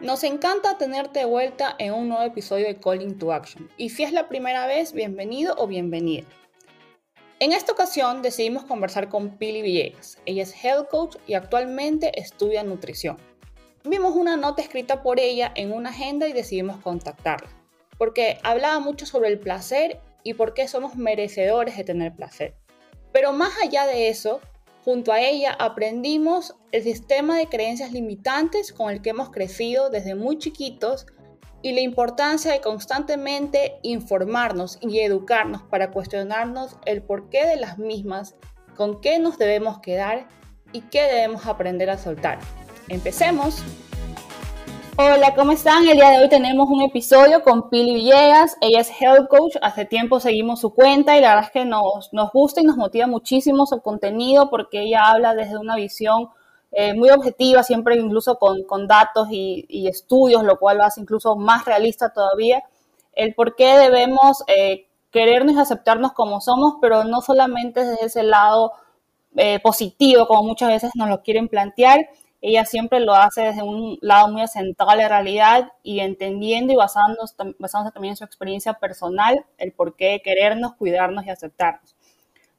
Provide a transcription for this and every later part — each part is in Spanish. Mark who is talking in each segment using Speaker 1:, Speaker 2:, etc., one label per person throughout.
Speaker 1: Nos encanta tenerte de vuelta en un nuevo episodio de Calling to Action. Y si es la primera vez, bienvenido o bienvenida. En esta ocasión decidimos conversar con Pili Villegas. Ella es health coach y actualmente estudia nutrición. Vimos una nota escrita por ella en una agenda y decidimos contactarla, porque hablaba mucho sobre el placer y por qué somos merecedores de tener placer. Pero más allá de eso, Junto a ella aprendimos el sistema de creencias limitantes con el que hemos crecido desde muy chiquitos y la importancia de constantemente informarnos y educarnos para cuestionarnos el porqué de las mismas, con qué nos debemos quedar y qué debemos aprender a soltar. Empecemos. Hola, ¿cómo están? El día de hoy tenemos un episodio con Pili Villegas. Ella es Health Coach. Hace tiempo seguimos su cuenta y la verdad es que nos, nos gusta y nos motiva muchísimo su contenido porque ella habla desde una visión eh, muy objetiva, siempre incluso con, con datos y, y, estudios, lo cual lo hace incluso más realista todavía. El por qué debemos eh, querernos y aceptarnos como somos, pero no solamente desde ese lado eh, positivo, como muchas veces nos lo quieren plantear, ella siempre lo hace desde un lado muy asentado a la realidad y entendiendo y basándose, también en su experiencia personal, el por qué querernos, cuidarnos y aceptarnos.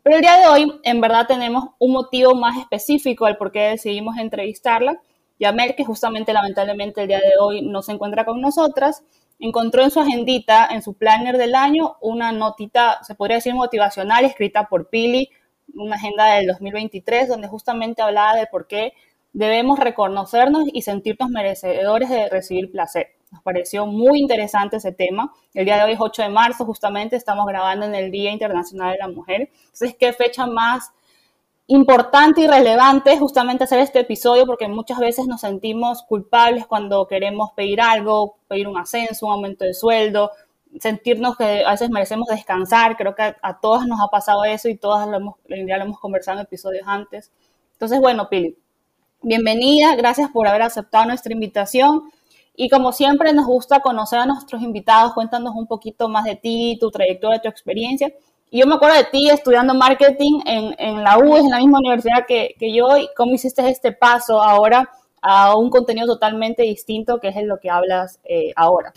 Speaker 1: Pero el día de hoy, en verdad, tenemos un motivo más específico al por qué decidimos entrevistarla. Yamel, que justamente, lamentablemente, el día de hoy no se encuentra con nosotras, encontró en su agendita, en su planner del año, una notita, se podría decir motivacional, escrita por Pili, una agenda del 2023, donde justamente hablaba de por qué debemos reconocernos y sentirnos merecedores de recibir placer. Nos pareció muy interesante ese tema. El día de hoy es 8 de marzo, justamente estamos grabando en el Día Internacional de la Mujer. Entonces, ¿qué fecha más importante y relevante justamente hacer este episodio? Porque muchas veces nos sentimos culpables cuando queremos pedir algo, pedir un ascenso, un aumento de sueldo, sentirnos que a veces merecemos descansar. Creo que a, a todas nos ha pasado eso y todas lo hemos, ya lo hemos conversado en episodios antes. Entonces, bueno, Pili, bienvenida, gracias por haber aceptado nuestra invitación. Y como siempre nos gusta conocer a nuestros invitados, cuéntanos un poquito más de ti, tu trayectoria, tu experiencia. Y yo me acuerdo de ti estudiando marketing en, en la U, en la misma universidad que, que, yo, y cómo hiciste este paso ahora a un contenido totalmente distinto, que es en lo que hablas eh, ahora.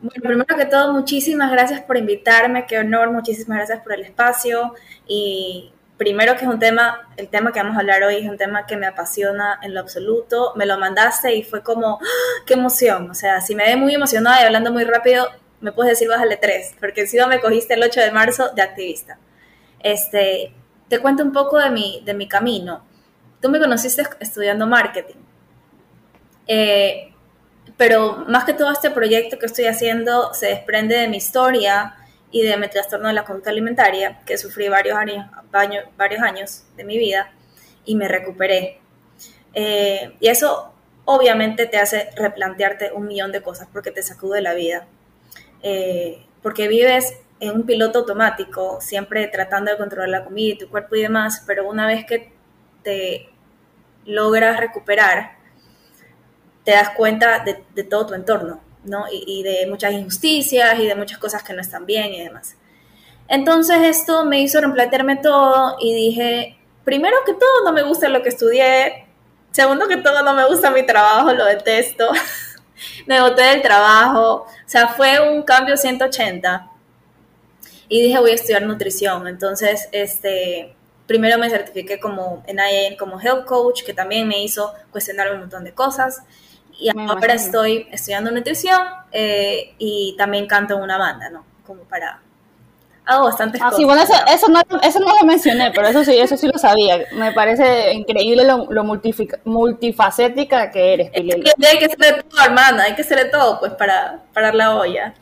Speaker 2: Bueno, primero que todo, muchísimas gracias por invitarme, qué honor, muchísimas gracias por el espacio y primero que es un tema, el tema que vamos a hablar hoy es un tema que me apasiona en lo absoluto. Me lo mandaste y fue como, ¡ah! qué emoción. O sea, si me ves muy emocionada y hablando muy rápido, me puedes decir bájale tres, porque encima me cogiste el 8 de marzo de activista. Este, te cuento un poco de mi, de mi camino. Tú me conociste estudiando marketing. Eh, pero más que todo este proyecto que estoy haciendo se desprende de mi historia, y de mi trastorno de la conducta alimentaria, que sufrí varios años, varios años de mi vida y me recuperé. Eh, y eso obviamente te hace replantearte un millón de cosas porque te sacude la vida. Eh, porque vives en un piloto automático, siempre tratando de controlar la comida y tu cuerpo y demás, pero una vez que te logras recuperar, te das cuenta de, de todo tu entorno ¿no? Y, de muchas injusticias y de muchas cosas que no están bien y demás. Entonces esto me hizo replantearme todo y dije, primero que todo no me gusta lo que estudié, segundo que todo no me gusta mi trabajo, lo detesto, me boté del trabajo, o sea, fue un cambio 180 y dije voy a estudiar nutrición, entonces este primero me certifiqué como en como health coach, que también me hizo cuestionar un montón de cosas y ahora estoy estudiando nutrición eh, y también canto en una banda, ¿no? Como para... Hago bastantes
Speaker 1: ah,
Speaker 2: cosas.
Speaker 1: Sí, bueno, eso, eso, no, eso no lo mencioné, pero eso sí, eso sí lo sabía. Me parece increíble lo, lo multifacética que eres,
Speaker 2: Pilel. hay que de todo, hermana, hay que de todo, pues, para parar la olla.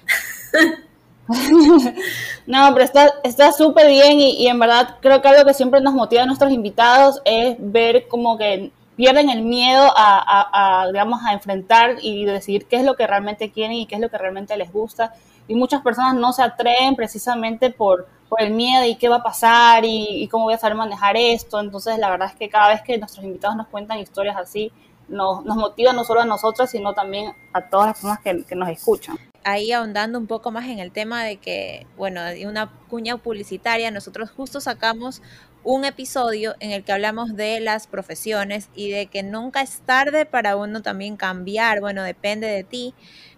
Speaker 1: no, pero está súper bien y, y, en verdad creo que algo que siempre nos motiva a nuestros invitados es ver como que pierden el miedo a, digamos, a enfrentar y decidir qué es lo que realmente quieren y qué es lo que realmente les gusta. Y muchas personas no se atreven precisamente por, por el miedo y qué va a pasar y, cómo voy a saber manejar esto. Entonces, la verdad es que cada vez que nuestros invitados nos cuentan historias así, nos, nos motiva no solo a nosotras, sino también a todas las personas que, que nos escuchan
Speaker 3: ahí ahondando un poco más en el tema de que, bueno, de una cuña publicitaria, nosotros justo sacamos un episodio en el que hablamos de las profesiones y de que nunca es tarde para uno también cambiar, bueno, depende de ti,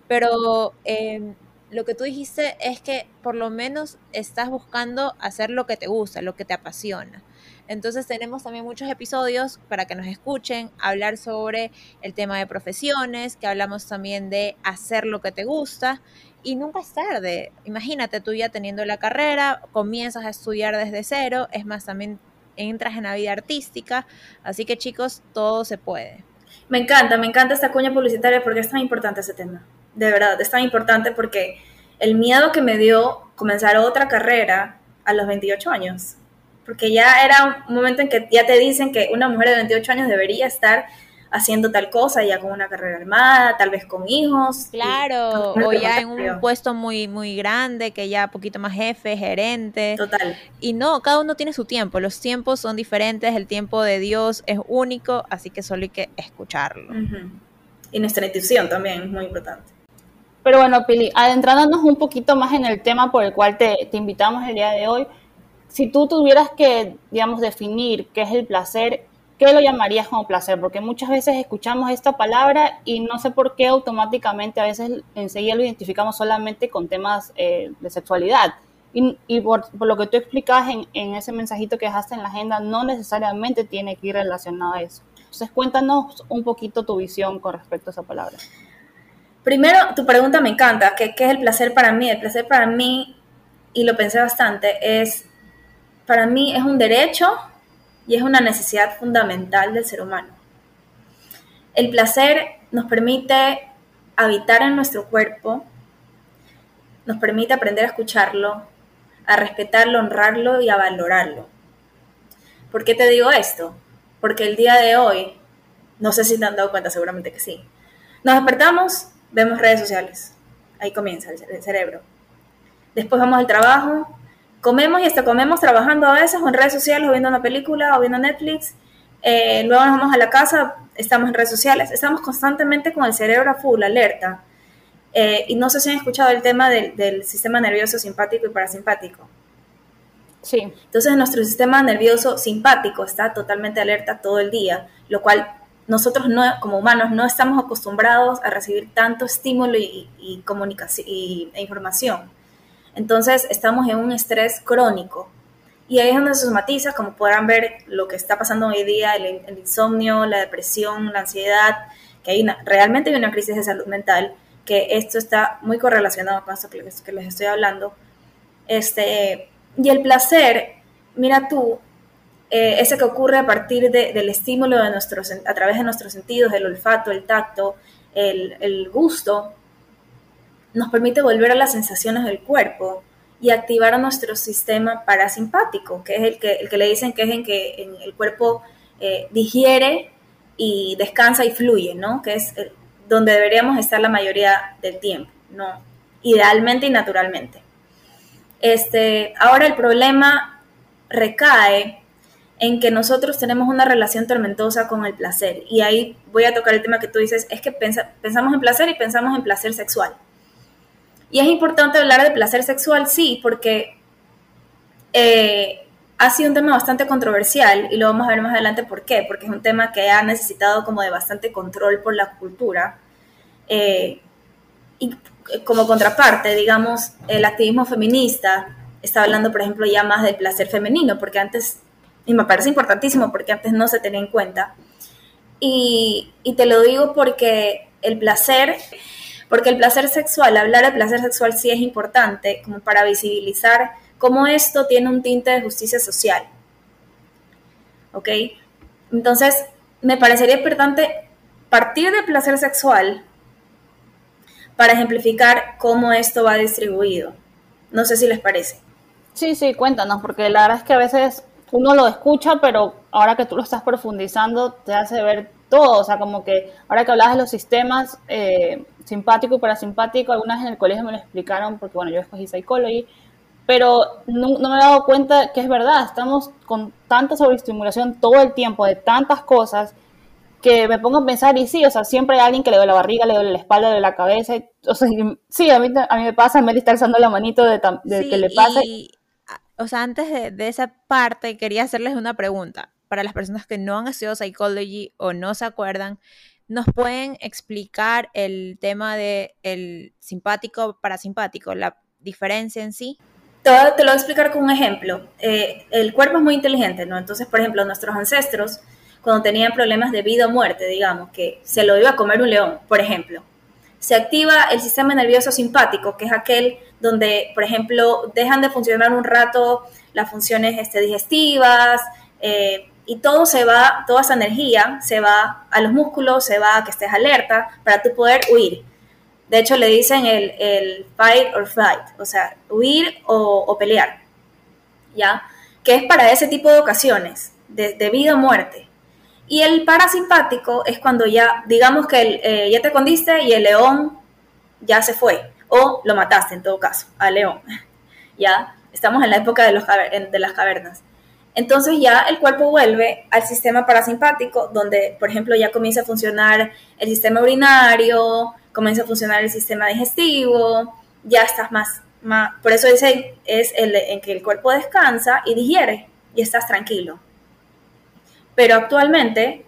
Speaker 3: pero em, lo que tú dijiste es que por lo menos estás buscando hacer lo que te gusta, lo que te apasiona. Entonces tenemos también muchos episodios para que nos escuchen, hablar sobre el tema de profesiones, que hablamos también de hacer lo que te gusta y nunca es tarde. Imagínate tú ya teniendo la carrera, comienzas a estudiar desde cero, es más, también entras en la vida artística, así que chicos, todo se puede.
Speaker 2: Me encanta, me encanta esta cuña publicitaria porque es tan importante ese tema, de verdad, es tan importante porque el miedo que me dio comenzar otra carrera a los 28 años, porque ya era un momento en que ya te dicen que una mujer de 28 años debería estar haciendo tal cosa, ya con una carrera armada, tal vez con hijos.
Speaker 3: Claro, o ya en un puesto muy, muy grande, que ya poquito más jefe, gerente.
Speaker 2: Total.
Speaker 3: Y no, cada uno tiene su tiempo, los tiempos son diferentes, el tiempo de Dios es único, así que solo hay que escucharlo.
Speaker 2: Y nuestra intuición también es muy importante.
Speaker 1: Pero bueno, Pili, adentrándonos un poquito más en el tema por el cual te, te invitamos el día de hoy, si tú tuvieras que, digamos, definir qué es el placer, ¿qué lo llamarías como placer? Porque muchas veces escuchamos esta palabra y no sé por qué automáticamente a veces enseguida lo identificamos solamente con temas eh, de sexualidad. Y, por, lo que tú explicabas en, en, ese mensajito que dejaste en la agenda, no necesariamente tiene que ir relacionado a eso. Entonces, cuéntanos un poquito tu visión con respecto a esa palabra.
Speaker 2: Primero, tu pregunta me encanta, ¿qué, qué es el placer para mí? El placer para mí, y lo pensé bastante, es, para mí es un derecho y es una necesidad fundamental del ser humano. El placer nos permite habitar en nuestro cuerpo, nos permite aprender a escucharlo, a respetarlo, honrarlo y a valorarlo. ¿Por qué te digo esto? Porque el día de hoy, no sé si te han dado cuenta, seguramente que sí, nos despertamos, vemos redes sociales, ahí comienza el cerebro. Después vamos al trabajo, comemos y hasta comemos trabajando a veces o en redes sociales o viendo una película o viendo Netflix. Eh, luego nos vamos a la casa, estamos en redes sociales, estamos constantemente con el cerebro a full, alerta. Eh, y no sé si han escuchado el tema del, sistema nervioso simpático y parasimpático.
Speaker 1: Sí.
Speaker 2: Entonces nuestro sistema nervioso simpático está totalmente alerta todo el día, lo cual nosotros no, como humanos no estamos acostumbrados a recibir tanto estímulo y, y comunicación y, e información. Entonces estamos en un estrés crónico. Y ahí es donde se somatiza, como podrán ver, lo que está pasando hoy día, el, insomnio, la depresión, la ansiedad, que hay realmente hay una crisis de salud mental, que esto está muy correlacionado con esto que les, estoy hablando. Este, y el placer, mira tú, eh, ese que ocurre a partir del estímulo de nuestros, a través de nuestros sentidos, el olfato, el tacto, el, el gusto, nos permite volver a las sensaciones del cuerpo y activar nuestro sistema parasimpático, que es el que, el que le dicen que es en que en el cuerpo eh, digiere y descansa y fluye, ¿no? Que es eh, donde deberíamos estar la mayoría del tiempo, ¿no? Idealmente y naturalmente. Este, ahora el problema recae en que nosotros tenemos una relación tormentosa con el placer. Y ahí voy a tocar el tema que tú dices, es que pensamos en placer y pensamos en placer sexual. Y es importante hablar de placer sexual, sí, porque eh, ha sido un tema bastante controversial y lo vamos a ver más adelante por qué, porque es un tema que ha necesitado como de bastante control por la cultura. Eh, y como contraparte, digamos, el activismo feminista está hablando, por ejemplo, ya más del placer femenino, porque antes, y me parece importantísimo, porque antes no se tenía en cuenta. Y, y te lo digo porque el placer porque el placer sexual, hablar de placer sexual sí es importante como para visibilizar cómo esto tiene un tinte de justicia social. ¿Ok? Entonces, me parecería importante partir del placer sexual para ejemplificar cómo esto va distribuido. No sé si les parece.
Speaker 1: Sí, sí, cuéntanos, porque la verdad es que a veces uno lo escucha, pero ahora que tú lo estás profundizando, te hace ver todo. O sea, como que ahora que hablas de los sistemas, eh, simpático y parasimpático, algunas en el colegio me lo explicaron porque, bueno, yo escogí Psychology, pero no, me he dado cuenta que es verdad, estamos con tanta sobreestimulación todo el tiempo de tantas cosas que me pongo a pensar y sí, o sea, siempre hay alguien que le duele la barriga, le duele la espalda, le duele la cabeza, o sea, sí, a mí, a mí me pasa, me está alzando la manito de, que le pasa.
Speaker 3: Y, o sea, antes de, esa parte, quería hacerles una pregunta. Para las personas que no han estudiado psychology o no se acuerdan, ¿nos pueden explicar el tema de el simpático parasimpático, la diferencia en sí?
Speaker 2: Te, lo voy a explicar con un ejemplo. Eh, el cuerpo es muy inteligente, ¿no? Entonces, por ejemplo, nuestros ancestros, cuando tenían problemas de vida o muerte, digamos, que se lo iba a comer un león, por ejemplo, se activa el sistema nervioso simpático, que es aquel donde, por ejemplo, dejan de funcionar un rato las funciones este, digestivas eh, y todo se va, toda esa energía se va a los músculos, se va a que estés alerta para tú poder huir. De hecho, le dicen el, fight or flight, o sea, huir o, pelear, ¿ya? Que es para ese tipo de ocasiones, de, vida o muerte. Y el parasimpático es cuando ya, digamos que eh, ya te condiste y el león ya se fue, o lo mataste en todo caso, al león, ¿ya? Estamos en la época de, los, de las cavernas. Entonces ya el cuerpo vuelve al sistema parasimpático, donde, por ejemplo, ya comienza a funcionar el sistema urinario, comienza a funcionar el sistema digestivo, ya estás más, más por eso dice, es el en que el cuerpo descansa y digiere y estás tranquilo. Pero actualmente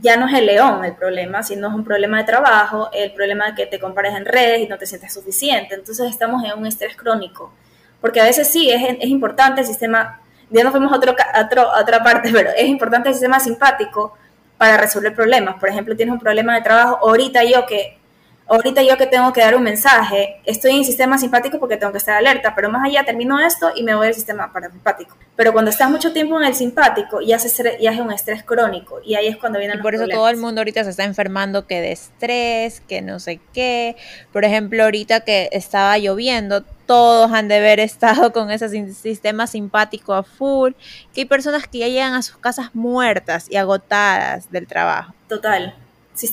Speaker 2: ya no es el león el problema, sino es un problema de trabajo, el problema de que te compares en redes y no te sientes suficiente. Entonces estamos en un estrés crónico. Porque a veces sí, es, es importante el sistema, ya nos fuimos a, otro, a, otra parte, pero es importante el sistema simpático para resolver problemas. Por ejemplo, tienes un problema de trabajo, ahorita yo que ahorita yo que tengo que dar un mensaje, estoy en sistema simpático porque tengo que estar alerta, pero más allá termino esto y me voy al sistema parasimpático. Pero cuando estás mucho tiempo en el simpático, ya, se, ya es un estrés crónico y ahí es cuando vienen
Speaker 3: y por eso todo el mundo ahorita se está enfermando que de estrés, que no sé qué. Por ejemplo, ahorita que estaba lloviendo, todos han de haber estado con ese sistema simpático a full, que hay personas que ya llegan a sus casas muertas y agotadas del trabajo.
Speaker 2: Total,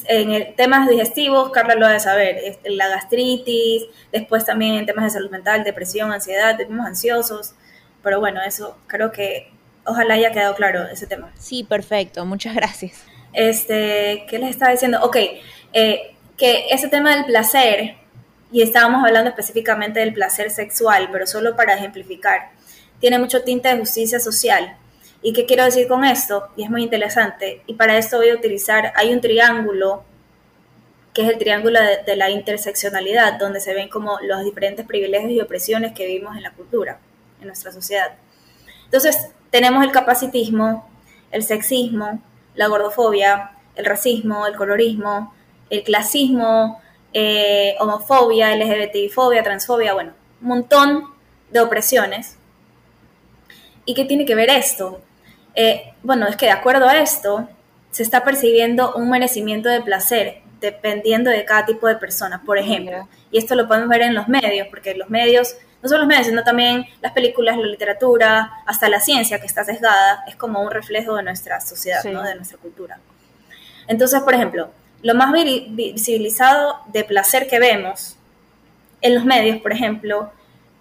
Speaker 2: en el, temas digestivos, Carla lo ha de saber, la gastritis, después también en temas de salud mental, depresión, ansiedad, tenemos ansiosos, pero bueno, eso creo que ojalá haya quedado claro ese tema.
Speaker 3: Sí, perfecto, muchas gracias.
Speaker 2: Este, ¿qué les estaba diciendo? Ok, eh, que ese tema del placer, y estábamos hablando específicamente del placer sexual, pero solo para ejemplificar, tiene mucho tinte de justicia social ¿Y qué quiero decir con esto? Y es muy interesante. Y para esto voy a utilizar, hay un triángulo, que es el triángulo de, la interseccionalidad, donde se ven como los diferentes privilegios y opresiones que vivimos en la cultura, en nuestra sociedad. Entonces, tenemos el capacitismo, el sexismo, la gordofobia, el racismo, el colorismo, el clasismo, eh, homofobia, LGBTI-fobia, transfobia, bueno, un montón de opresiones. ¿Y qué tiene que ver esto? Eh, bueno, es que de acuerdo a esto, se está percibiendo un merecimiento de placer dependiendo de cada tipo de persona, por ejemplo. Y esto lo podemos ver en los medios, porque los medios, no solo los medios, sino también las películas, la literatura, hasta la ciencia que está sesgada, es como un reflejo de nuestra sociedad, de nuestra cultura. Entonces, por ejemplo, lo más visibilizado de placer que vemos en los medios, por ejemplo,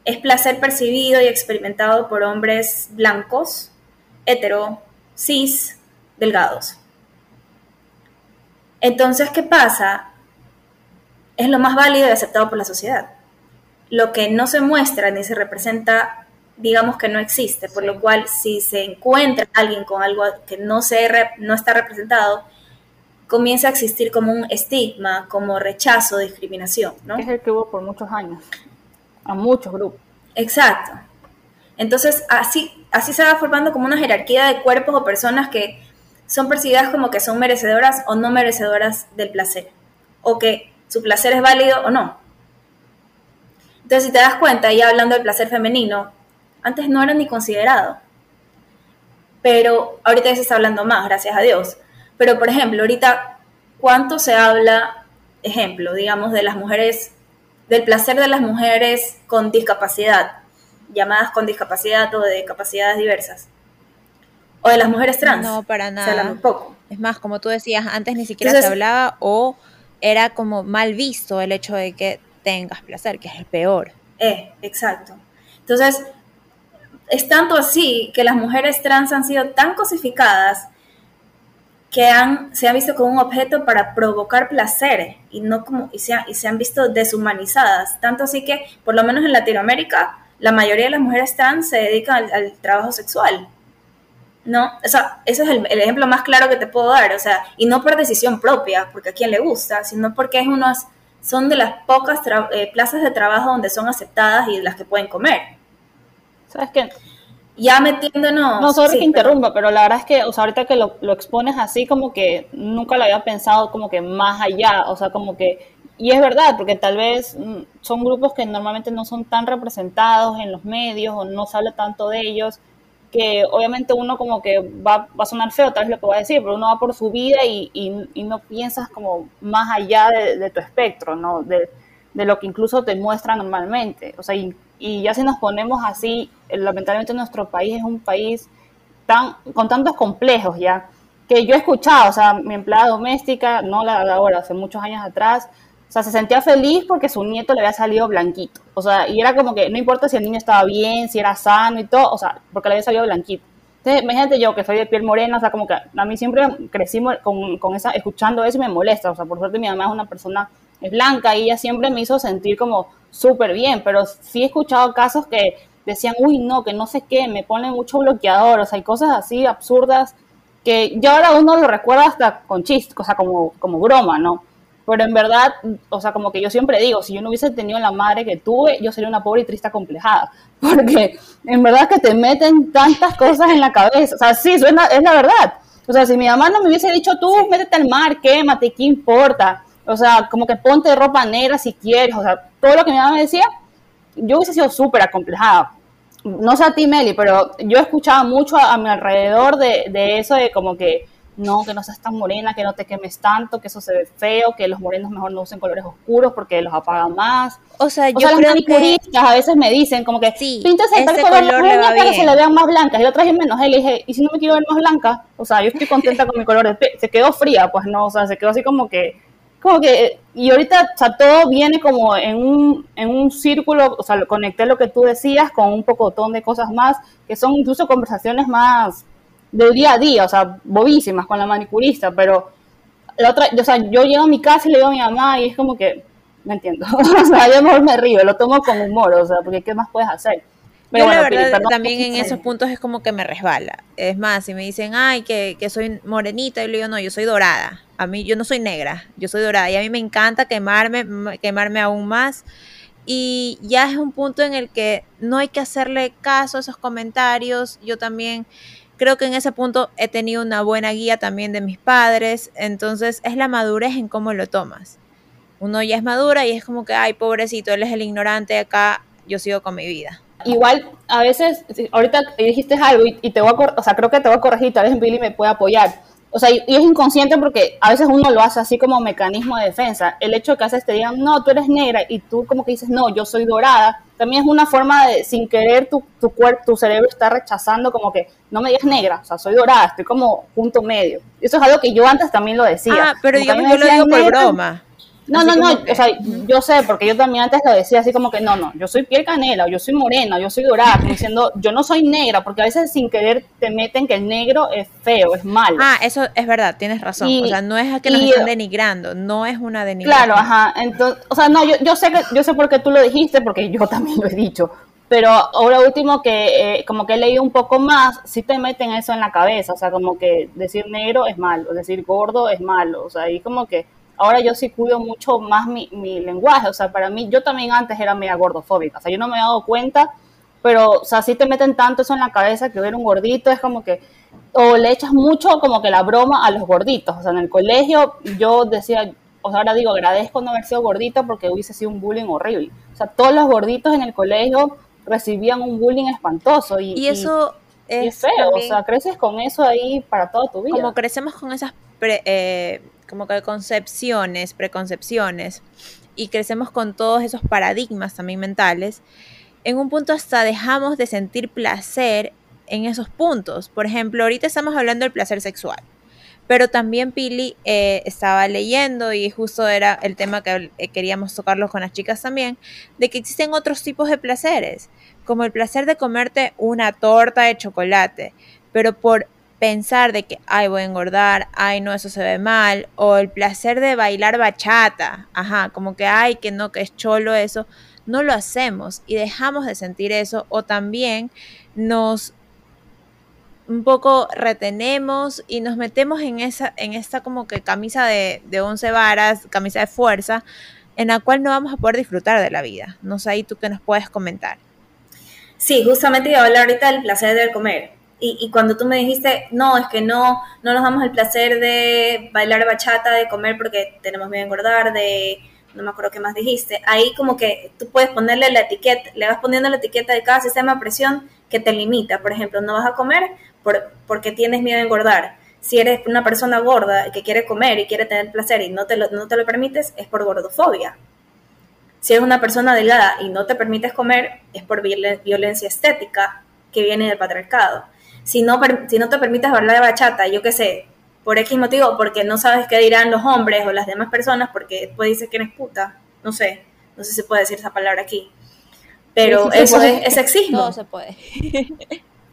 Speaker 2: es placer percibido y experimentado por hombres blancos, hetero, cis, delgados. Entonces, ¿qué pasa? Es lo más válido y aceptado por la sociedad. Lo que no se muestra ni se representa, digamos que no existe, por lo cual si se encuentra alguien con algo que no, se no está representado, comienza a existir como un estigma, como rechazo, discriminación, ¿no?
Speaker 1: Es el que hubo por muchos años, a muchos grupos.
Speaker 2: Exacto. Entonces, así así se va formando como una jerarquía de cuerpos o personas que son percibidas como que son merecedoras o no merecedoras del placer, o que su placer es válido o no. Entonces, si te das cuenta, ya hablando del placer femenino, antes no era ni considerado, pero ahorita ya se está hablando más, gracias a Dios. Pero, por ejemplo, ahorita, ¿cuánto se habla, ejemplo, digamos, de las mujeres, del placer de las mujeres con discapacidad? Llamadas con discapacidad o de capacidades diversas. O de las mujeres trans.
Speaker 3: No, para nada. poco. Es más, como tú decías, antes ni siquiera se hablaba o era como mal visto el hecho de que tengas placer, que es el peor.
Speaker 2: Eh, exacto. Entonces, es tanto así que las mujeres trans han sido tan cosificadas que han, se han visto como un objeto para provocar placer y no como y se, y se han visto deshumanizadas tanto así que por lo menos en Latinoamérica la mayoría de las mujeres trans se dedican al, trabajo sexual. ¿No? O sea, ese es el, ejemplo más claro que te puedo dar. O sea, y no por decisión propia, porque a quien le gusta, sino porque es unos, son de las pocas eh, plazas de trabajo donde son aceptadas y las que pueden comer.
Speaker 1: ¿Sabes qué?
Speaker 2: ya metiéndonos...
Speaker 1: No, sobre que interrumpa, pero la verdad es que, o sea, ahorita que lo, lo, expones así, como que nunca lo había pensado como que más allá, o sea, como que... Y es verdad, porque tal vez mm, son grupos que normalmente no son tan representados en los medios o no se habla tanto de ellos, que obviamente uno como que va, va a sonar feo tal vez lo que voy a decir, pero uno va por su vida y, y, no piensas como más allá de, de tu espectro, ¿no? De, de, lo que incluso te muestra normalmente. O sea, y y ya si nos ponemos así, eh, lamentablemente nuestro país es un país tan, con tantos complejos ya, que yo he escuchado, o sea, mi empleada doméstica, no la de ahora, hace muchos años atrás, o sea, se sentía feliz porque su nieto le había salido blanquito. O sea, y era como que no importa si el niño estaba bien, si era sano y todo, o sea, porque le había salido blanquito. Entonces, imagínate yo que soy de piel morena, o sea, como que a mí siempre crecimos con, con esa, escuchando eso y me molesta. O sea, por suerte mi mamá es una persona blanca y ella siempre me hizo sentir como súper bien, pero sí he escuchado casos que decían, uy, no, que no sé qué, me pone mucho bloqueador, o sea, hay cosas así absurdas que ya ahora uno lo recuerda hasta con chiste, o sea, como, como broma, ¿no? Pero en verdad, o sea, como que yo siempre digo, si yo no hubiese tenido la madre que tuve, yo sería una pobre y triste complejada, porque en verdad que te meten tantas cosas en la cabeza, o sea, sí, suena, es la verdad. O sea, si mi mamá no me hubiese dicho, tú métete al mar, quémate, ¿qué importa? O sea, como que ponte ropa negra si quieres. O sea, todo lo que mi mamá me decía, yo hubiese sido súper acomplejada. No sé a ti, Meli, pero yo escuchaba mucho a, mi alrededor de, de, eso de como que no, que no seas tan morena, que no te quemes tanto, que eso se ve feo, que los morenos mejor no usen colores oscuros porque los apagan más.
Speaker 3: O sea, yo
Speaker 1: las manicuristas a veces me dicen como que sí, pintas el tal color, color para que se le vean más blancas. Y otra vez me enojé y le dije, ¿y si no me quiero ver más blanca? O sea, yo estoy contenta con mi color de piel. Se quedó fría, pues no, o sea, se quedó así como que como que, y ahorita, o sea, todo viene como en un, en un círculo, o sea, conecté lo que tú decías con un pocotón de cosas más, que son incluso conversaciones más del día a día, o sea, bobísimas con la manicurista, pero la otra, o sea, yo llego a mi casa y le digo a mi mamá y es como que, me entiendo, o sea, yo mejor me río, lo tomo con humor, o sea, porque ¿qué más puedes hacer?
Speaker 3: Pero la verdad también en esos puntos es como que me resbala. Es más, si me dicen, ay, que, que soy morenita, yo le digo, no, yo soy dorada. A mí, yo no soy negra, yo soy dorada. Y a mí me encanta quemarme, quemarme aún más. Y ya es un punto en el que no hay que hacerle caso a esos comentarios. Yo también creo que en ese punto he tenido una buena guía también de mis padres. Entonces es la madurez en cómo lo tomas. Uno ya es madura y es como que, ay, pobrecito, él es el ignorante acá, yo sigo con mi vida
Speaker 1: igual a veces, ahorita dijiste algo y, te voy a, o sea, creo que te voy a corregir, tal vez Billy me puede apoyar. O sea, y, es inconsciente porque a veces uno lo hace así como mecanismo de defensa. El hecho de que a veces te digan, no, tú eres negra y tú como que dices, no, yo soy dorada, también es una forma de, sin querer, tu, tu cuerpo, tu cerebro está rechazando como que, no me digas negra, o sea, soy dorada, estoy como punto medio. Eso es algo que yo antes también lo decía.
Speaker 3: Ah, pero digamos, yo lo digo por broma.
Speaker 1: No, no, no, o sea, yo sé, porque yo también antes lo decía así como que no, no, yo soy piel canela, o yo soy morena, yo soy dorada, diciendo, yo no soy negra, porque a veces sin querer te meten que el negro es feo, es malo.
Speaker 3: Ah, eso es verdad, tienes razón, o sea, no es que nos están denigrando, no es una denigración.
Speaker 1: Claro, ajá, entonces, o sea, no, yo, yo sé que, yo sé por qué tú lo dijiste, porque yo también lo he dicho, pero ahora último que eh, como que he leído un poco más, sí te meten eso en la cabeza, o sea, como que decir negro es malo, decir gordo es malo, o sea, ahí como que ahora yo sí cuido mucho más mi, lenguaje, o sea, para mí, yo también antes era media gordofóbica, o sea, yo no me he dado cuenta, pero, o sea, sí te meten tanto eso en la cabeza que ver un gordito es como que, o le echas mucho como que la broma a los gorditos, o sea, en el colegio yo decía, o sea, ahora digo, agradezco no haber sido gordita porque hubiese sido un bullying horrible, o sea, todos los gorditos en el colegio recibían un bullying espantoso y,
Speaker 3: y eso...
Speaker 1: es, feo, o sea, creces con eso ahí para toda tu vida.
Speaker 3: Como crecemos con esas eh, como que concepciones, preconcepciones, y crecemos con todos esos paradigmas también mentales, en un punto hasta dejamos de sentir placer en esos puntos. Por ejemplo, ahorita estamos hablando del placer sexual, pero también Pili eh, estaba leyendo y justo era el tema que eh, queríamos tocarlo con las chicas también, de que existen otros tipos de placeres, como el placer de comerte una torta de chocolate, pero por pensar de que, ay, voy a engordar, ay, no, eso se ve mal, o el placer de bailar bachata, ajá, como que, ay, que no, que es cholo eso, no lo hacemos y dejamos de sentir eso o también nos un poco retenemos y nos metemos en esa en esta como que camisa de, de once varas, camisa de fuerza, en la cual no vamos a poder disfrutar de la vida. No sé, ahí tú qué nos puedes comentar.
Speaker 2: Sí, justamente iba a hablar ahorita del placer de comer. Y, y, cuando tú me dijiste, no, es que no, no nos damos el placer de bailar bachata, de comer porque tenemos miedo a engordar, de, no me acuerdo qué más dijiste, ahí como que tú puedes ponerle la etiqueta, le vas poniendo la etiqueta de cada sistema de presión que te limita. Por ejemplo, no vas a comer por, porque tienes miedo a engordar. Si eres una persona gorda que quiere comer y quiere tener placer y no te lo, no te lo permites, es por gordofobia. Si eres una persona delgada y no te permites comer, es por violencia estética que viene del patriarcado. Si no, si no te permites bailar bachata, yo qué sé, por X motivo, porque no sabes qué dirán los hombres o las demás personas, porque después dices que eres puta, no sé, no sé si se puede decir esa palabra aquí. Pero eso es, es, sexismo.
Speaker 3: Todo se puede.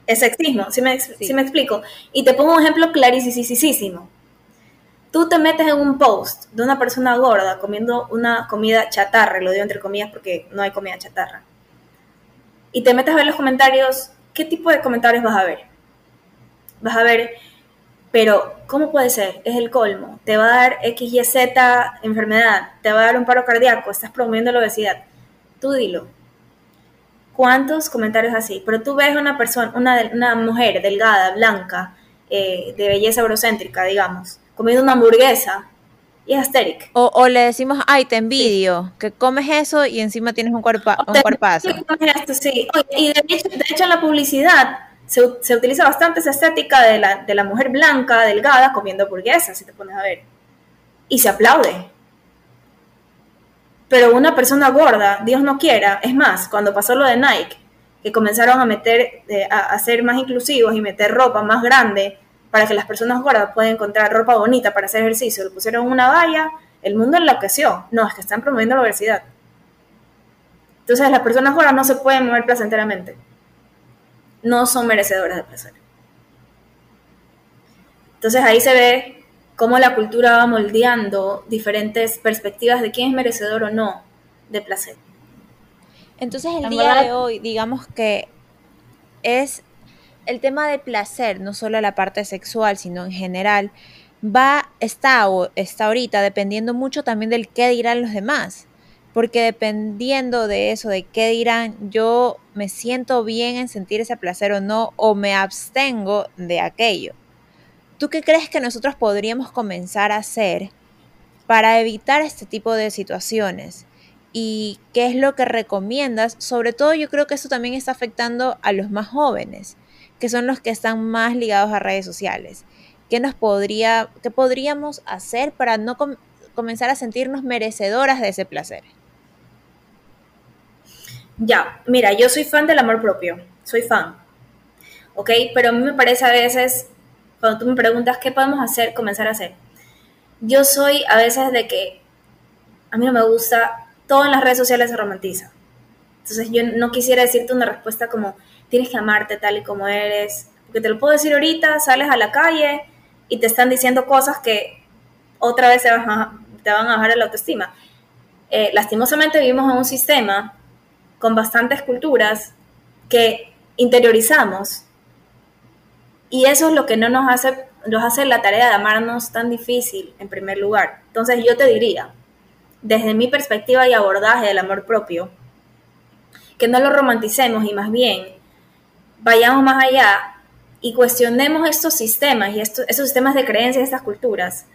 Speaker 2: es sexismo, si me, sí. me explico. Y te pongo un ejemplo clarísimo tú te metes en un post de una persona gorda comiendo una comida chatarra, lo digo entre comillas porque no hay comida chatarra, y te metes a ver los comentarios, ¿qué tipo de comentarios vas a ver? Vas a ver, pero ¿cómo puede ser? Es el colmo. Te va a dar X, Y, Z enfermedad, te va a dar un paro cardíaco, estás promoviendo la obesidad. Tú dilo. ¿Cuántos comentarios así? Pero tú ves una persona, una, mujer delgada, blanca, eh, de belleza eurocéntrica, digamos, comiendo una hamburguesa y es asteric.
Speaker 3: O, o, le decimos, ay, te envidio, sí. que comes eso y encima tienes un, cuerpo un cuerpazo.
Speaker 2: Esto, sí. y de hecho, de hecho, en la publicidad se, se, utiliza bastante esa estética de la, de la mujer blanca, delgada, comiendo hamburguesas, si te pones a ver. Y se aplaude. Pero una persona gorda, Dios no quiera, es más, cuando pasó lo de Nike, que comenzaron a meter, eh, a, a ser más inclusivos y meter ropa más grande, para que las personas gordas puedan encontrar ropa bonita para hacer ejercicio, le pusieron una valla, el mundo enloqueció. No, es que están promoviendo la obesidad. Entonces las personas gordas no se pueden mover placenteramente. No son merecedoras de placer. Entonces ahí se ve cómo la cultura va moldeando diferentes perspectivas de quién es merecedor o no de placer.
Speaker 3: Entonces el día de hoy, digamos que es el tema del placer, no solo la parte sexual, sino en general, va, está, está ahorita dependiendo mucho también del qué dirán los demás. Porque dependiendo de eso, de qué dirán, yo me siento bien en sentir ese placer o no, o me abstengo de aquello. ¿Tú qué crees que nosotros podríamos comenzar a hacer para evitar este tipo de situaciones? ¿Y qué es lo que recomiendas? Sobre todo yo creo que eso también está afectando a los más jóvenes que son los que están más ligados a redes sociales. ¿Qué nos podría, qué podríamos hacer para no com comenzar a sentirnos merecedoras de ese placer?
Speaker 2: Ya, mira, yo soy fan del amor propio, soy fan, ¿ok? Pero a mí me parece a veces, cuando tú me preguntas qué podemos hacer, comenzar a hacer, yo soy a veces de que a mí no me gusta, todo en las redes sociales se romantiza. Entonces yo no quisiera decirte una respuesta como, tienes que amarte tal y como eres. Porque te lo puedo decir ahorita, sales a la calle y te están diciendo cosas que otra vez te van a, te van bajar la autoestima. Eh, lastimosamente vivimos en un sistema con bastantes culturas que interiorizamos y eso es lo que no nos hace, nos hace la tarea de amarnos tan difícil en primer lugar. Entonces yo te diría, desde mi perspectiva y abordaje del amor propio, que no lo romanticemos y más bien vayamos más allá y cuestionemos estos sistemas y estos, esos sistemas de creencias, estas culturas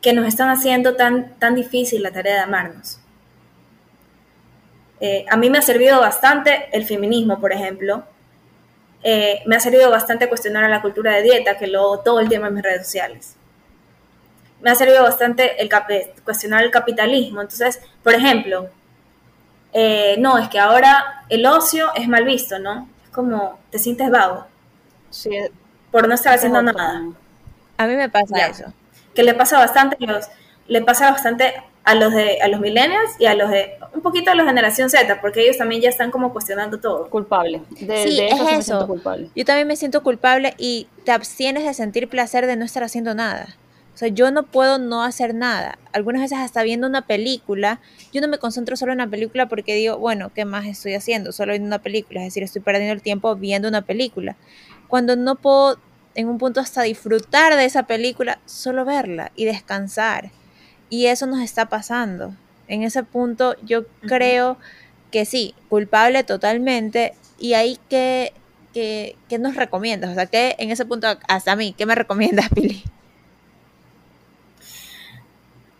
Speaker 2: que nos están haciendo tan, tan difícil la tarea de amarnos. Eh, a mí me ha servido bastante el feminismo, por ejemplo. Eh, me ha servido bastante cuestionar la cultura de dieta, que lo todo el tiempo en mis redes sociales. Me ha servido bastante el cuestionar el capitalismo. Entonces, por ejemplo, eh, no, es que ahora el ocio es mal visto, ¿no? como te sientes vago. Sí. Por no estar haciendo nada.
Speaker 3: A mí me pasa ya. eso.
Speaker 2: Que le pasa bastante los, le pasa bastante a los de a los millennials y a los de un poquito a la generación Z, porque ellos también ya están como cuestionando todo.
Speaker 1: Culpable.
Speaker 3: De, sí, de eso es eso. Culpable. Yo también me siento culpable y te abstienes de sentir placer de no estar haciendo nada. O sea, yo no puedo no hacer nada. Algunas veces hasta viendo una película, yo no me concentro solo en la película porque digo, bueno, ¿qué más estoy haciendo? Solo viendo una película, es decir, estoy perdiendo el tiempo viendo una película. Cuando no puedo en un punto hasta disfrutar de esa película, solo verla y descansar. Y eso nos está pasando. En ese punto yo creo que sí, culpable totalmente. Y ahí que, que, nos recomiendas? O sea, que en ese punto, hasta a mí, ¿qué me recomiendas, Pili?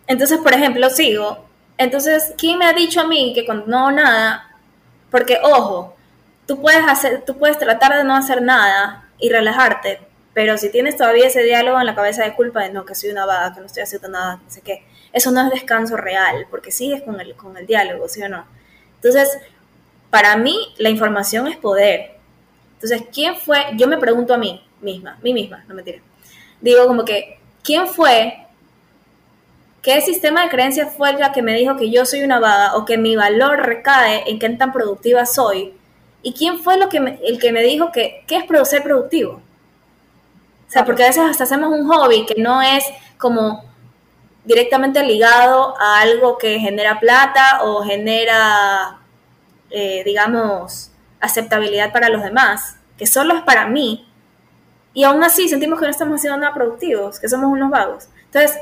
Speaker 2: Entonces, por ejemplo, sigo. Entonces, ¿quién me ha dicho a mí que cuando no nada? Porque, ojo, tú puedes hacer, tú puedes tratar de no hacer nada y relajarte, pero si tienes todavía ese diálogo en la cabeza de culpa de no, que soy una vaga, que no estoy haciendo nada, no sé qué, eso no es descanso real, porque sigues con el, con el diálogo, ¿sí o no? Entonces, para mí, la información es poder. Entonces, ¿quién fue? Yo me pregunto a mí misma, mí misma, no me mentira. Digo como que, ¿quién fue? ¿Qué sistema de creencias fue el que me dijo que yo soy una vaga o que mi valor recae en qué tan productiva soy? ¿Y quién fue lo que el que me dijo que qué es ser productivo? O sea, porque a veces hasta hacemos un hobby que no es como directamente ligado a algo que genera plata o genera, eh, digamos, aceptabilidad para los demás, que solo es para mí, y aún así sentimos que no estamos haciendo nada productivos, que somos unos vagos. Entonces,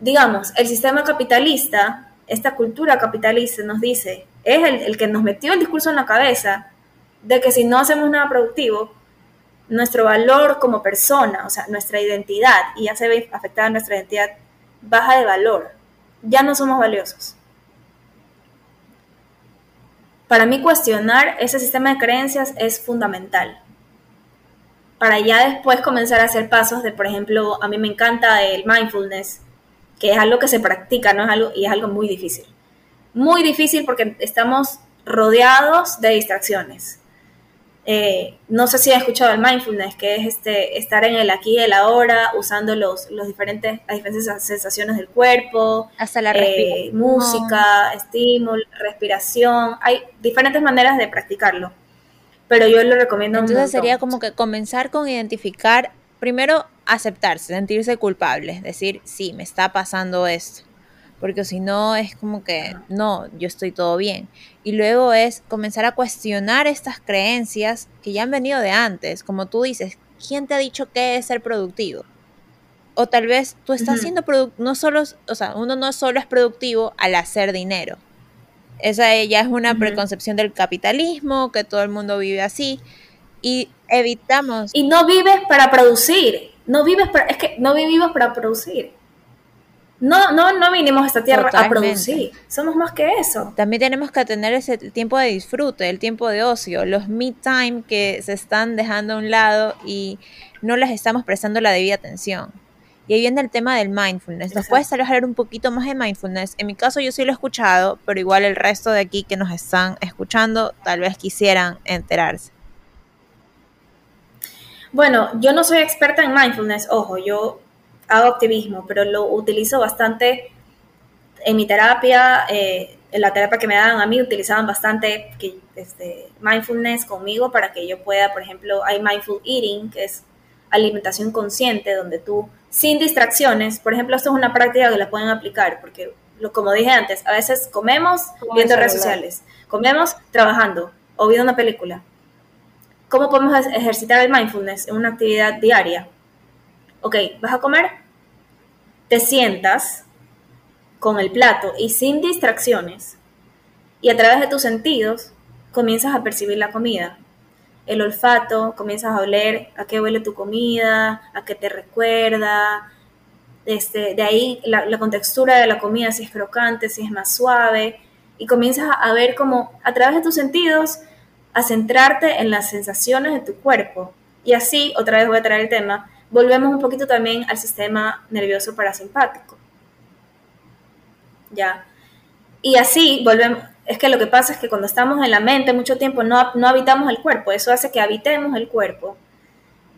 Speaker 2: digamos, el sistema capitalista, esta cultura capitalista nos dice, es el, el que nos metió el discurso en la cabeza de que si no hacemos nada productivo, nuestro valor como persona, o sea, nuestra identidad, y ya se ve afectada nuestra identidad baja de valor. Ya no somos valiosos. Para mí cuestionar ese sistema de creencias es fundamental. Para ya después comenzar a hacer pasos de, por ejemplo, a mí me encanta el mindfulness, que es algo que se practica, ¿no? Es algo, y es algo muy difícil. Muy difícil porque estamos rodeados de distracciones. Eh, no sé si has escuchado el mindfulness, que es este, estar en el aquí y el ahora, usando los, los diferentes, las diferentes sensaciones del cuerpo,
Speaker 3: hasta la
Speaker 2: eh, música, estímulo, respiración. Hay diferentes maneras de practicarlo, pero yo lo recomiendo.
Speaker 3: Entonces sería como que comenzar con identificar, primero aceptarse, sentirse culpable, decir, sí, me está pasando esto porque si no es como que, no, yo estoy todo bien. Y luego es comenzar a cuestionar estas creencias que ya han venido de antes, como tú dices, ¿quién te ha dicho qué es ser productivo? O tal vez tú estás siendo productivo, no solo, o sea, uno no solo es productivo al hacer dinero. Esa ya es una preconcepción del capitalismo, que todo el mundo vive así. Y evitamos.
Speaker 2: Y no vives para producir. No vives para, es que no vivimos para producir no, no, no vinimos a esta tierra a producir. Somos más que eso.
Speaker 3: También tenemos que tener ese tiempo de disfrute, el tiempo de ocio, los me time que se están dejando a un lado y no les estamos prestando la debida atención. Y ahí viene el tema del mindfulness. ¿Nos puedes tal hablar un poquito más de mindfulness? En mi caso yo sí lo he escuchado, pero igual el resto de aquí que nos están escuchando tal vez quisieran enterarse.
Speaker 2: Bueno, yo no soy experta en mindfulness, ojo, yo hago activismo, pero lo utilizo bastante en mi terapia, eh, en la terapia que me daban a mí, utilizaban bastante que, este, mindfulness conmigo para que yo pueda, por ejemplo, hay mindful eating, que es alimentación consciente, donde tú, sin distracciones, por ejemplo, esto es una práctica que la pueden aplicar, porque lo, como dije antes, a veces comemos viendo redes sociales, comemos trabajando o viendo una película. ¿Cómo podemos ejercitar el mindfulness en una actividad diaria? Ok, vas a comer, te sientas con el plato y sin distracciones y a través de tus sentidos comienzas a percibir la comida. El olfato, comienzas a oler a qué huele tu comida, a qué te recuerda, este, de ahí la, la, contextura de la comida, si es crocante, si es más suave, y comienzas a ver como a través de tus sentidos a centrarte en las sensaciones de tu cuerpo. Y así, otra vez voy a traer el tema, volvemos un poquito también al sistema nervioso parasimpático. Ya. Y así volvemos, es que lo que pasa es que cuando estamos en la mente mucho tiempo no, no habitamos el cuerpo, eso hace que habitemos el cuerpo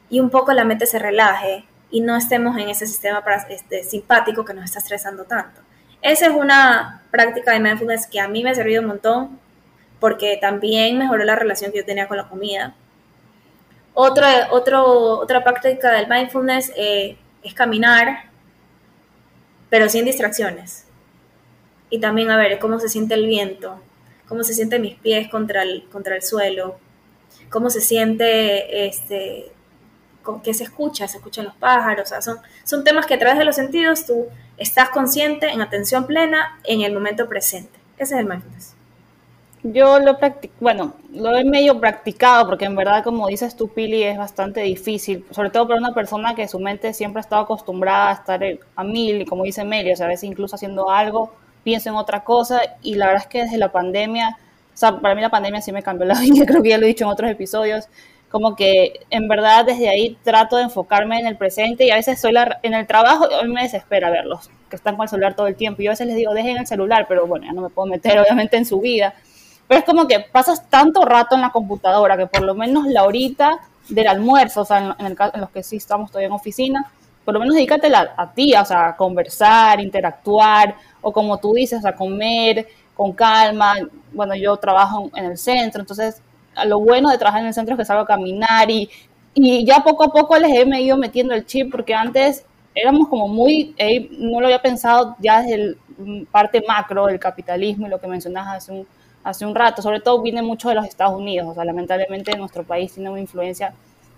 Speaker 2: y un poco la mente se relaje y no estemos en ese sistema este, simpático que nos está estresando tanto. Esa es una práctica de mindfulness que a mí me ha servido un montón porque también mejoró la relación que yo tenía con la comida otro, otro, otra práctica del mindfulness eh, es caminar, pero sin distracciones. Y también a ver cómo se siente el viento, cómo se sienten mis pies contra el, contra el suelo, cómo se siente, este, qué se escucha, se escuchan los pájaros, o sea, son, son temas que a través de los sentidos tú estás consciente, en atención plena, en el momento presente. Ese es el mindfulness.
Speaker 1: Yo lo practico, bueno, lo he medio practicado porque en verdad, como dices tú, Pili, es bastante difícil, sobre todo para una persona que su mente siempre ha estado acostumbrada a estar a mil, como dice Meli, o sea, a veces incluso haciendo algo, pienso en otra cosa, y la verdad es que desde la pandemia, o sea, para mí la pandemia sí me cambió la vida, creo que ya lo he dicho en otros episodios, como que en verdad desde ahí trato de enfocarme en el presente y a veces soy en el trabajo y a mí me desespera verlos, que están con el celular todo el tiempo, y yo a veces les digo, dejen el celular, pero bueno, ya no me puedo meter obviamente en su vida pero es como que pasas tanto rato en la computadora que por lo menos la horita del almuerzo, o sea, en, los que sí estamos todavía en oficina, por lo menos dedícatela a ti, o sea, a conversar, interactuar, o como tú dices, a comer con calma. Bueno, yo trabajo en el centro, entonces lo bueno de trabajar en el centro es que salgo a caminar y, y ya poco a poco les he ido metiendo el chip porque antes éramos como muy, no lo había pensado ya desde el mm, parte macro del capitalismo y lo que mencionas hace un hace un rato, sobre todo viene mucho de los Estados Unidos, o sea, lamentablemente nuestro país tiene una influencia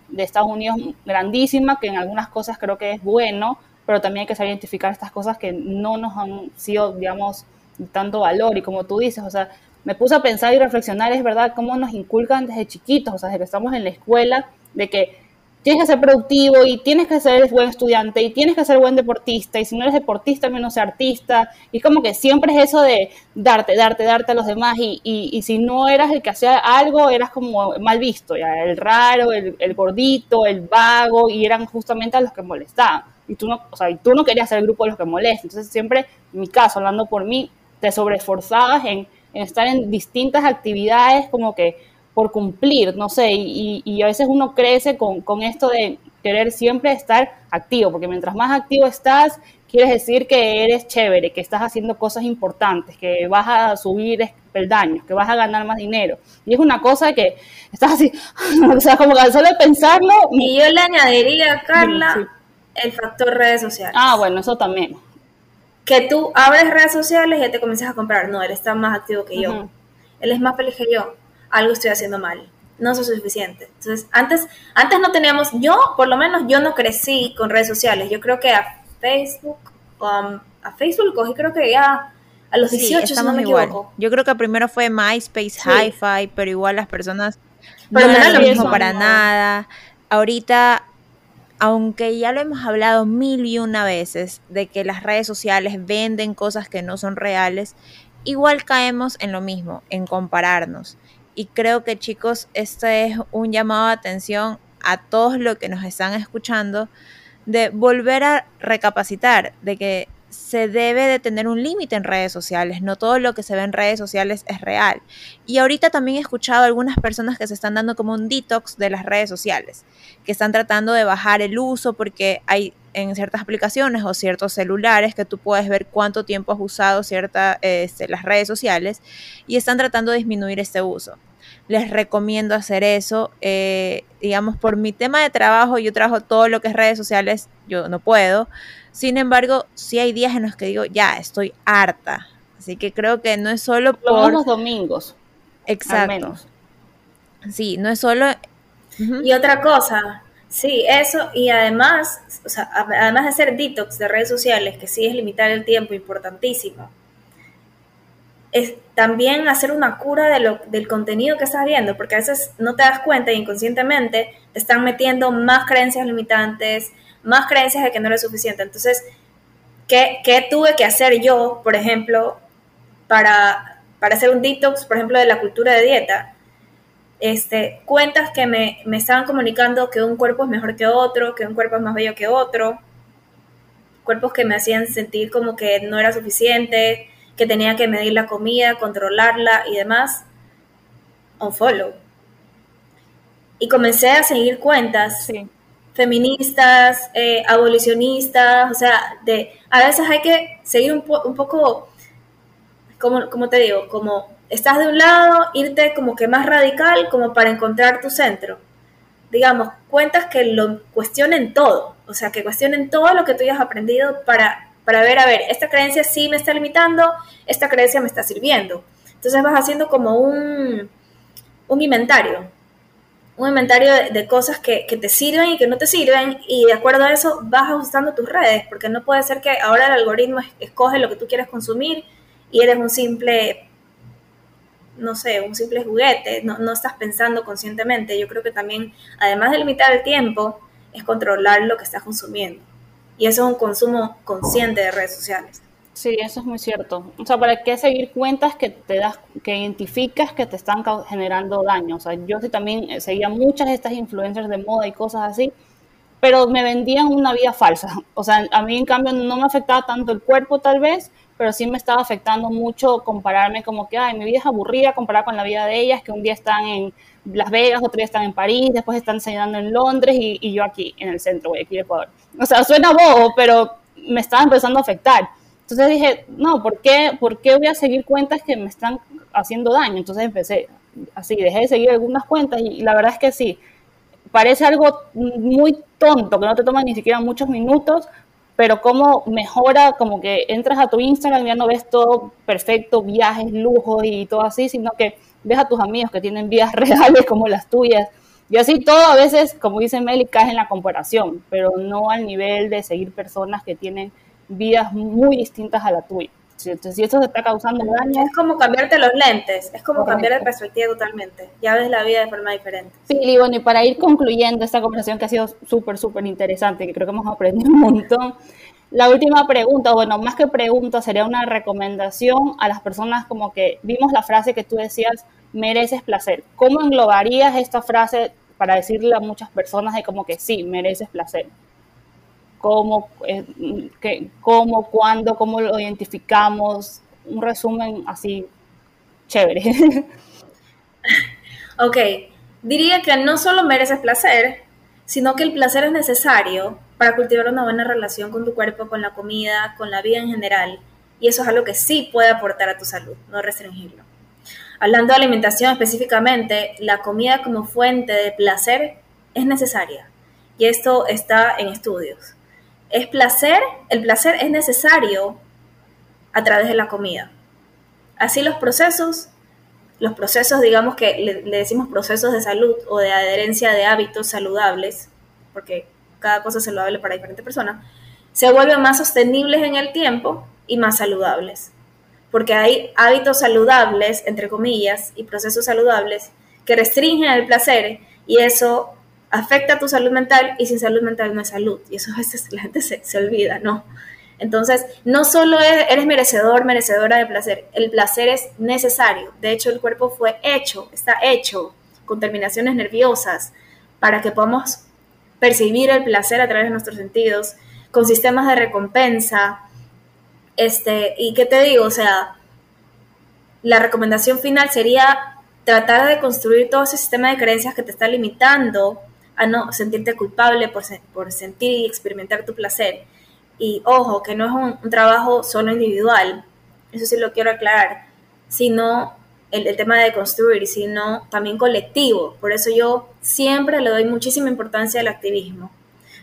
Speaker 1: de Estados Unidos grandísima, que en algunas cosas creo que es bueno, pero también hay que saber identificar estas cosas que no nos han sido, digamos, tanto valor. Y como tú dices, o sea, me puse a pensar y reflexionar, es verdad, cómo nos inculcan desde chiquitos, o sea, desde que estamos en la escuela, de que tienes que ser productivo y tienes que ser buen estudiante y tienes que ser buen deportista y si no eres deportista menos artista. Y como que siempre es eso de darte, darte, darte a los demás y, y, si no eras el que hacía algo eras como mal visto, ya el raro, el, el, gordito, el vago y eran justamente a los que molestaban. Y tú no, o sea, y tú no querías ser el grupo de los que molestan, entonces siempre, en mi caso, hablando por mí, te sobreesforzabas en, en estar en distintas actividades como que por cumplir, no sé, y, a veces uno crece con, con, esto de querer siempre estar activo, porque mientras más activo estás, quieres decir que eres chévere, que estás haciendo cosas importantes, que vas a subir peldaños, que vas a ganar más dinero. Y es una cosa que estás así, o sea, como que solo pensarlo.
Speaker 2: Y yo le añadiría, Carla, el factor redes sociales.
Speaker 1: Ah, bueno, eso también.
Speaker 2: Que tú abres redes sociales y ya te comienzas a comprar. No, él está más activo que yo. Él es más feliz que yo algo estoy haciendo mal, no soy suficiente. Entonces, antes, antes no teníamos, yo por lo menos yo no crecí con redes sociales, yo creo que a Facebook, um, a Facebook cogí creo que ya a los 18, si no me equivoco.
Speaker 3: Yo creo que primero fue MySpace, Hi-Fi, pero igual las personas no eran lo mismo para nada. Ahorita aunque ya lo hemos hablado mil y una veces de que las redes sociales venden cosas que no son reales, igual caemos en lo mismo, en compararnos. Y creo que chicos, este es un llamado de atención a todos los que nos están escuchando de volver a recapacitar, de que se debe de tener un límite en redes sociales, no todo lo que se ve en redes sociales es real. Y ahorita también he escuchado algunas personas que se están dando como un detox de las redes sociales, que están tratando de bajar el uso porque hay en ciertas aplicaciones o ciertos celulares que tú puedes ver cuánto tiempo has usado cierta, este, las redes sociales y están tratando de disminuir este uso. Les recomiendo hacer eso. Eh, digamos, por mi tema de trabajo, yo trabajo todo lo que es redes sociales, yo no puedo. Sin embargo, sí hay días en los que digo, ya, estoy harta. Así que creo que no es solo
Speaker 1: por... los domingos.
Speaker 3: Exacto. Sí, no es solo...
Speaker 2: Y otra cosa, Sí, eso, y además, o sea, además de hacer detox de redes sociales, que sí es limitar el tiempo, importantísimo, es también hacer una cura de lo, del contenido que estás viendo, porque a veces no te das cuenta y inconscientemente te están metiendo más creencias limitantes, más creencias de que no eres suficiente. Entonces, ¿qué, qué tuve que hacer yo, por ejemplo, para, para hacer un detox, por ejemplo, de la cultura de dieta? este, cuentas que me, me estaban comunicando que un cuerpo es mejor que otro, que un cuerpo es más bello que otro, cuerpos que me hacían sentir como que no era suficiente, que tenía que medir la comida, controlarla y demás, un follow. Y comencé a seguir cuentas feministas, eh, abolicionistas, o sea, de, a veces hay que seguir un, un poco, como, como te digo, como estás de un lado, irte como que más radical como para encontrar tu centro. Digamos, cuentas que lo cuestionen todo, o sea, que cuestionen todo lo que tú hayas aprendido para para ver, a ver, esta creencia sí me está limitando, esta creencia me está sirviendo. Entonces vas haciendo como un, un inventario, un inventario de, cosas que, que, te sirven y que no te sirven y de acuerdo a eso vas ajustando tus redes, porque no puede ser que ahora el algoritmo escoge lo que tú quieres consumir y eres un simple, no sé, un simple juguete, no, no estás pensando conscientemente. Yo creo que también, además de limitar el tiempo, es controlar lo que estás consumiendo. Y eso es un consumo consciente de redes sociales.
Speaker 1: Sí, eso es muy cierto. O sea, ¿para qué seguir cuentas que te das, que identificas que te están generando daño? O sea, yo también eh, seguía muchas de estas influencers de moda y cosas así, pero me vendían una vida falsa. O sea, a mí en cambio no me afectaba tanto el cuerpo tal vez, pero sí me estaba afectando mucho compararme como que, ay, mi vida es aburrida comparada con la vida de ellas, que un día están en Las Vegas, otro día están en París, después están enseñando en Londres y, y yo aquí, en el centro, aquí de Ecuador. O sea, suena bobo, pero me estaba empezando a afectar. Entonces dije, no, ¿por qué, ¿por qué voy a seguir cuentas que me están haciendo daño? Entonces empecé así, dejé de seguir algunas cuentas y, la verdad es que sí, parece algo muy tonto, que no te toma ni siquiera muchos minutos, pero cómo mejora, como que entras a tu Instagram y ya no ves todo perfecto, viajes, lujos y todo así, sino que ves a tus amigos que tienen vidas reales como las tuyas. Y así todo a veces, como dice Meli, caes en la comparación, pero no al nivel de seguir personas que tienen vidas muy distintas a la tuya. Entonces, si eso se está causando daño...
Speaker 2: Es como cambiarte los lentes, es como cambiar de perspectiva totalmente. Ya ves la vida de forma diferente.
Speaker 1: Sí, y bueno, y para ir concluyendo esta conversación que ha sido súper, súper interesante, que creo que hemos aprendido un montón, la última pregunta, bueno, más que pregunta, sería una recomendación a las personas como que vimos la frase que tú decías, mereces placer. ¿Cómo englobarías esta frase para decirle a muchas personas de como que sí, mereces placer? cómo, eh, cómo, cuándo, cómo lo identificamos, un resumen así chévere.
Speaker 2: Ok, diría que no solo mereces placer, sino que el placer es necesario para cultivar una buena relación con tu cuerpo, con la comida, con la vida en general. Y eso es algo que sí puede aportar a tu salud, no restringirlo. Hablando de alimentación específicamente, la comida como fuente de placer es necesaria. Y esto está en estudios es placer, el placer es necesario a través de la comida. Así los procesos, los procesos, digamos que le, decimos procesos de salud o de adherencia de hábitos saludables, porque cada cosa es saludable para diferentes personas, se vuelven más sostenibles en el tiempo y más saludables. Porque hay hábitos saludables, entre comillas, y procesos saludables que restringen el placer y eso afecta a tu salud mental y sin salud mental no es salud. Y eso a veces la gente se, olvida, ¿no? Entonces, no solo eres merecedor, merecedora de placer, el placer es necesario. De hecho, el cuerpo fue hecho, está hecho con terminaciones nerviosas para que podamos percibir el placer a través de nuestros sentidos, con sistemas de recompensa. Este, y qué te digo, o sea, la recomendación final sería tratar de construir todo ese sistema de creencias que te está limitando a no sentirte culpable por, sentir y experimentar tu placer. Y ojo, que no es un, trabajo solo individual, eso sí lo quiero aclarar, sino el, el, tema de construir, sino también colectivo. Por eso yo siempre le doy muchísima importancia al activismo,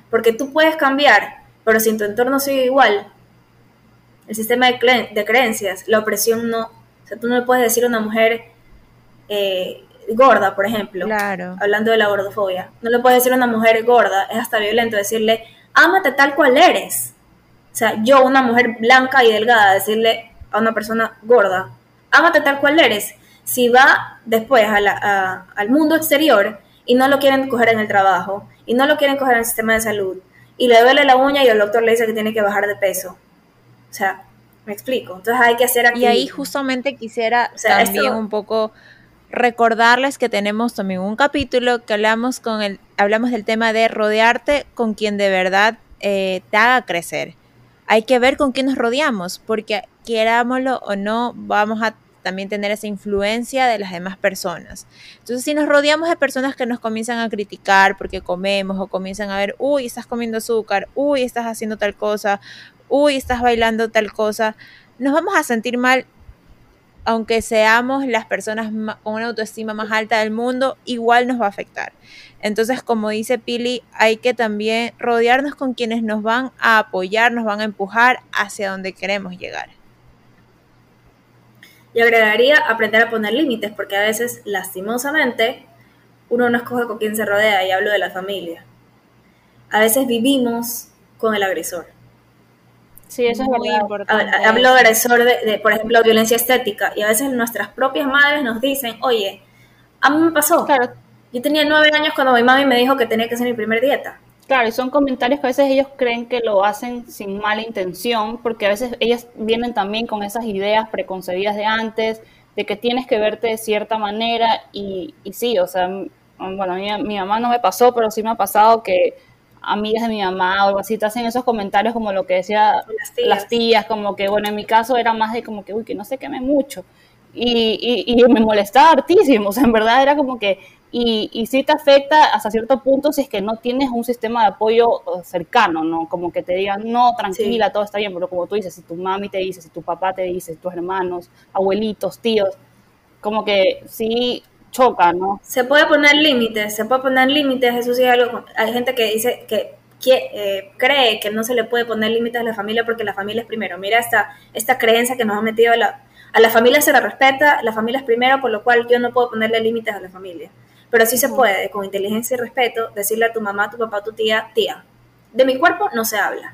Speaker 2: porque tú puedes cambiar, pero si en tu entorno sigue igual, el sistema de, de creencias, la opresión no, o sea, tú no le puedes decir a una mujer, eh, gorda, por ejemplo, hablando de la gordofobia, no le puedes decir a una mujer gorda, es hasta violento decirle, ámate tal cual eres. O sea, yo, una mujer blanca y delgada, decirle a una persona gorda, ámate tal cual eres. Si va después al mundo exterior y no lo quieren coger en el trabajo, y no lo quieren coger en el sistema de salud, y le duele la uña y el doctor le dice que tiene que bajar de peso. O sea, me explico. Entonces hay que hacer aquí.
Speaker 3: Y ahí justamente quisiera también un poco recordarles que tenemos también un capítulo que hablamos, con el, hablamos del tema de rodearte con quien de verdad eh, te haga crecer. Hay que ver con quién nos rodeamos, porque querámoslo o no, vamos a también tener esa influencia de las demás personas. Entonces, si nos rodeamos de personas que nos comienzan a criticar porque comemos o comienzan a ver, uy, estás comiendo azúcar, uy, estás haciendo tal cosa, uy, estás bailando tal cosa, nos vamos a sentir mal aunque seamos las personas con una autoestima más alta del mundo, igual nos va a afectar. Entonces, como dice Pili, hay que también rodearnos con quienes nos van a apoyar, nos van a empujar hacia donde queremos llegar.
Speaker 2: Y agregaría aprender a poner límites, porque a veces, lastimosamente, uno no escoge con quién se rodea, y hablo de la familia. A veces vivimos con el agresor.
Speaker 1: Sí, eso es muy importante.
Speaker 2: Hablo de agresor de, por ejemplo, violencia estética, y a veces nuestras propias madres nos dicen, oye, a mí me pasó. Claro. Yo tenía nueve años cuando mi mami me dijo que tenía que hacer mi primer dieta.
Speaker 1: Claro, y son comentarios que a veces ellos creen que lo hacen sin mala intención, porque a veces ellas vienen también con esas ideas preconcebidas de antes, de que tienes que verte de cierta manera, y, y sí, o sea, bueno, mi, mi mamá no me pasó, pero sí me ha pasado que amigas de mi mamá o algo así te hacen esos comentarios como lo que decía las tías. como que, bueno, en mi caso era más de como que, uy, que no se queme mucho. Y, y, y me molestaba hartísimo, o sea, en verdad era como que y, y sí te afecta hasta cierto punto si es que no tienes un sistema de apoyo eh, cercano, ¿no? Como que te digan, no, tranquila, todo está bien, pero como tú dices, si tu mami te dice, si tu papá te dice, tus hermanos, abuelitos, tíos, como que sí choca, ¿no?
Speaker 2: Se puede poner límites, se puede poner límites, eso sí es algo, hay gente que dice que, eh, cree que no se le puede poner límites a la familia porque la familia es primero. Mira esta, esta creencia que nos ha metido a la, a la familia se la respeta, la familia es primero, por lo cual yo no puedo ponerle límites a la familia. Pero sí se puede, con inteligencia y respeto, decirle a tu mamá, tu papá, tu tía, tía, de mi cuerpo no se habla.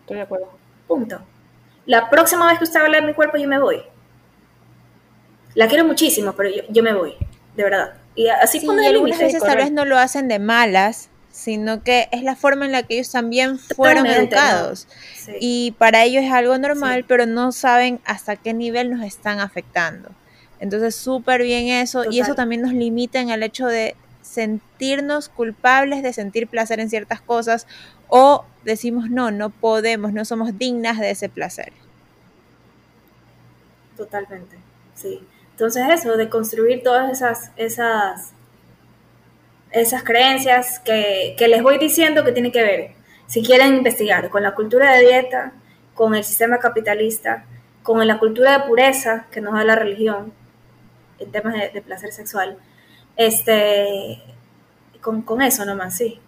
Speaker 1: Estoy de acuerdo.
Speaker 2: Punto. La próxima vez que usted hable de mi cuerpo, yo me voy. La quiero muchísimo, pero yo, me voy, de verdad. Y así
Speaker 3: sí, y algunas veces tal vez no lo hacen de malas, sino que es la forma en la que ellos también fueron educados. Y para ellos es algo normal, pero no saben hasta qué nivel nos están afectando. Entonces, súper bien eso. Y eso también nos limita en el hecho de sentirnos culpables de sentir placer en ciertas cosas o decimos no, no podemos, no somos dignas de ese placer.
Speaker 2: Totalmente, sí. Entonces eso, de construir todas esas, esas, esas creencias que, que les voy diciendo que tiene que ver, si quieren investigar, con la cultura de dieta, con el sistema capitalista, con la cultura de pureza que nos da la religión, en temas de, placer sexual, este, con, con, eso nomás, sí.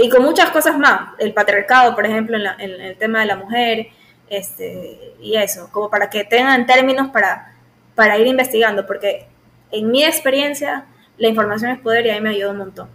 Speaker 2: Y con muchas cosas más, el patriarcado, por ejemplo, en, el tema de la mujer, este, y eso, como para que tengan términos para, para ir investigando, porque en mi experiencia la información es poder y ahí me ayuda un montón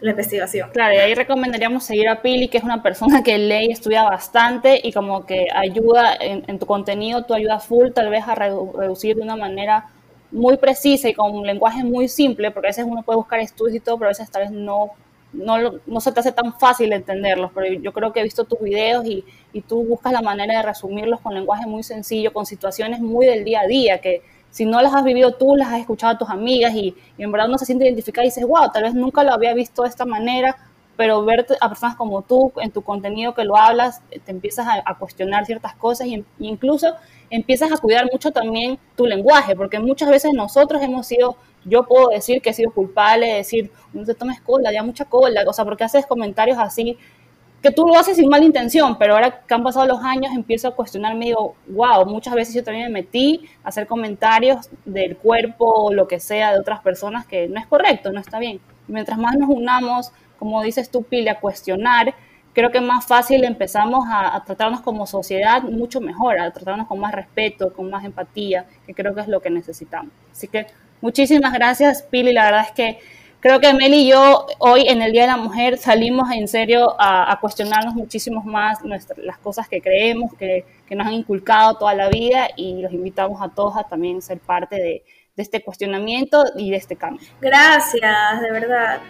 Speaker 2: la investigación.
Speaker 1: Claro, y ahí recomendaríamos seguir a Pili, que es una persona que lee y estudia bastante y como que ayuda en, tu contenido, tú ayudas full tal vez a reducir de una manera muy precisa y con un lenguaje muy simple, porque a veces uno puede buscar estudios y todo, pero a veces tal vez no, no, no se te hace tan fácil entenderlos. Pero yo creo que he visto tus videos y, y tú buscas la manera de resumirlos con lenguaje muy sencillo, con situaciones muy del día a día, que si no las has vivido tú, las has escuchado a tus amigas y, y en verdad uno se siente identificado y dices, wow, tal vez nunca lo había visto de esta manera, pero ver a personas como tú en tu contenido que lo hablas, te empiezas a, cuestionar ciertas cosas y, incluso empiezas a cuidar mucho también tu lenguaje, porque muchas veces nosotros hemos sido, yo puedo decir que he sido culpable de decir, no te tomes cola, ya mucha cola, o sea, porque haces comentarios así, que tú lo haces sin mala intención, pero ahora que han pasado los años empiezo a cuestionarme y digo, wow, muchas veces yo también me metí a hacer comentarios del cuerpo o lo que sea de otras personas que no es correcto, no está bien. Mientras más nos unamos, como dices tú, Pili, a cuestionar, creo que más fácil empezamos a, tratarnos como sociedad mucho mejor, a tratarnos con más respeto, con más empatía, que creo que es lo que necesitamos. Así que muchísimas gracias, Pili. La verdad es que creo que Meli y yo hoy en el Día de la Mujer salimos en serio a, cuestionarnos muchísimo más las cosas que creemos, que, nos han inculcado toda la vida y los invitamos a todos a también ser parte de este cuestionamiento y de este cambio.
Speaker 2: Gracias, de verdad.